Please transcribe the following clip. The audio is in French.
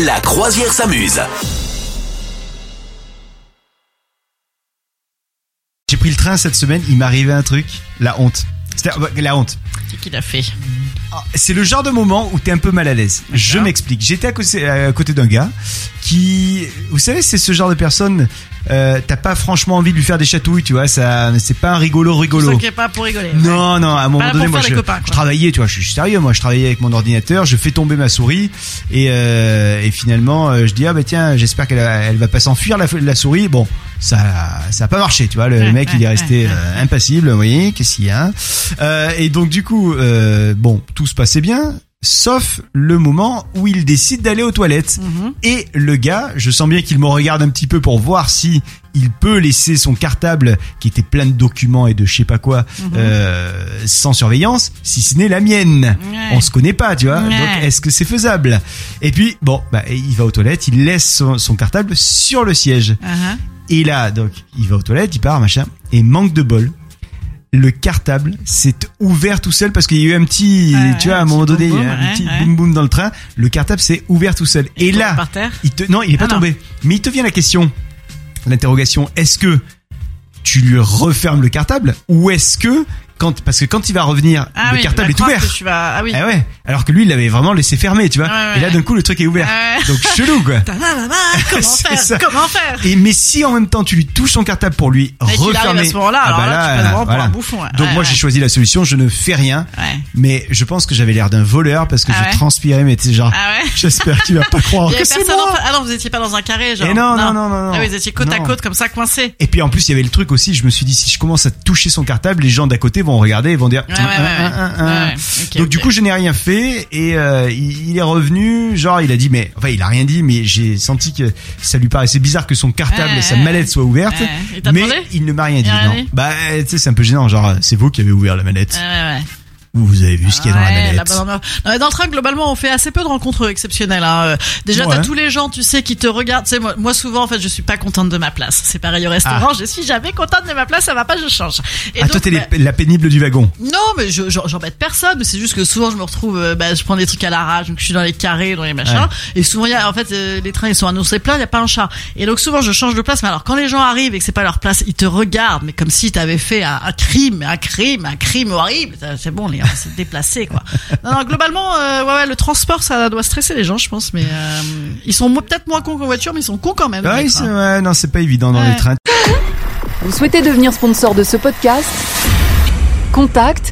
La croisière s'amuse. J'ai pris le train cette semaine, il m'est arrivé un truc, la honte. C'est la honte. Qu'est-ce qu'il a fait C'est le genre de moment où t'es un peu mal à l'aise. Je m'explique. J'étais à côté, à côté d'un gars qui, vous savez, c'est ce genre de personne. Euh, T'as pas franchement envie de lui faire des chatouilles, tu vois. Ça, c'est pas un rigolo rigolo. C'est pas pour rigoler. Non, non, à un moment donné, moi, je, copains, travaillais, tu vois, je suis sérieux, moi, je travaillais avec mon ordinateur, je fais tomber ma souris, et, euh, et finalement, euh, je dis, ah bah tiens, j'espère qu'elle elle va pas s'enfuir, la, la souris. Bon, ça, ça a pas marché, tu vois, le Ouais, mec, il est resté ouais, euh, impassible, vous voyez, qu'est-ce qu'il y a euh, Et donc, du coup, euh, bon, tout se passait bien, sauf le moment où il décide d'aller aux toilettes. Mhm. Et le gars, je sens bien qu'il me regarde un petit peu pour voir si il peut laisser son cartable, qui était plein de documents et de je sais pas quoi, Mhm. euh, sans surveillance, si ce n'est la mienne. Ouais. On se connaît pas, tu vois. Ouais. Donc, est-ce que c'est faisable? Et puis, bon, bah, il va aux toilettes, il laisse son, son cartable sur le siège. Uh-huh. Et là, donc, il va aux toilettes, il part, machin, et manque de bol. Le cartable s'est ouvert tout seul parce qu'il y a eu un petit, tu vois, à un moment donné, il y boum a un petit ouais, boum boum dans le train. Le cartable s'est ouvert tout seul. Et Il là, par terre il te, non, il est pas Ah non. tombé. Mais il te vient la question, l'interrogation, est-ce que tu lui refermes le cartable ou est-ce que quand, parce que quand il va revenir, Ah le oui, cartable est ouvert. que tu vas... Ah oui. Ah ouais. Alors que lui, il l'avait vraiment laissé fermer, tu vois. Ouais, Et là, d'un coup, le truc est ouvert. Ouais. Donc chelou, quoi. Comment faire? Ça. Comment faire? Et mais si en même temps tu lui touches son cartable pour lui qu'il arrive refermer, à ce moment-là, ah alors bah là, tu passes vraiment pour un bouffon, ouais. Donc Ouais, moi j'ai choisi la solution, je ne fais rien. Mais je pense que j'avais l'air d'un voleur parce que Ah je transpirais, mais tu genre, Ah j'espère que tu vas pas croire que c'est moi. Ah non, vous étiez pas dans un carré, genre. Et non, non, non, non. Ah oui, vous étiez côte à côte, comme ça, coincés. Et puis en plus il y avait le truc aussi, je me suis dit si je commence à toucher son cartable, les gens d'à côté vont regarder et vont dire. Ouais, ouais, ouais, Donc du coup je n'ai rien fait et euh, il, il est revenu, genre il a dit mais enfin il a rien dit mais j'ai senti que ça lui paraissait bizarre que son cartable, Ouais, sa mallette soit ouverte. Ouais. Il t'a Mais il ne m'a rien dit, Il a rien non. Bah, tu sais, c'est un peu gênant, genre, c'est vous qui avez ouvert la manette. Vous, avez vu ce qu'il y a dans la Ouais. Non, mais dans le train, globalement, on fait assez peu de rencontres exceptionnelles. Hein. Euh, Déjà, Ouais. t'as tous les gens, tu sais, qui te regardent. Tu sais, moi, moi, souvent, en fait, je suis pas contente de ma place. C'est pareil au restaurant. Je suis jamais contente de ma place. Ça va pas, je change. Et ah, toi, t'es bah, la pénible du wagon. Non, mais je je- j'embête personne. Mais c'est juste que souvent, je me retrouve, euh, bah, je prends des trucs à l'arrache, donc je suis dans les carrés, dans les machins. Ouais. Et souvent, il y a, en fait, euh, les trains, ils sont annoncés pleins, il y a pas un chat. Et donc, souvent, je change de place. Mais alors, quand les gens arrivent et que c'est pas leur place, ils te regardent, mais comme si t'avais fait un, un crime, un crime, un crime horrible. C'est bon, les gars, c'est déplacé, quoi. Non, non, globalement, euh, ouais, ouais, le transport, ça doit stresser les gens, je pense. Mais euh, ils sont peut-être moins cons qu'en voiture, mais ils sont cons quand même. Ouais, hein. ouais, non, c'est pas évident dans Ouais. les trains. Vous souhaitez devenir sponsor de ce podcast? Contact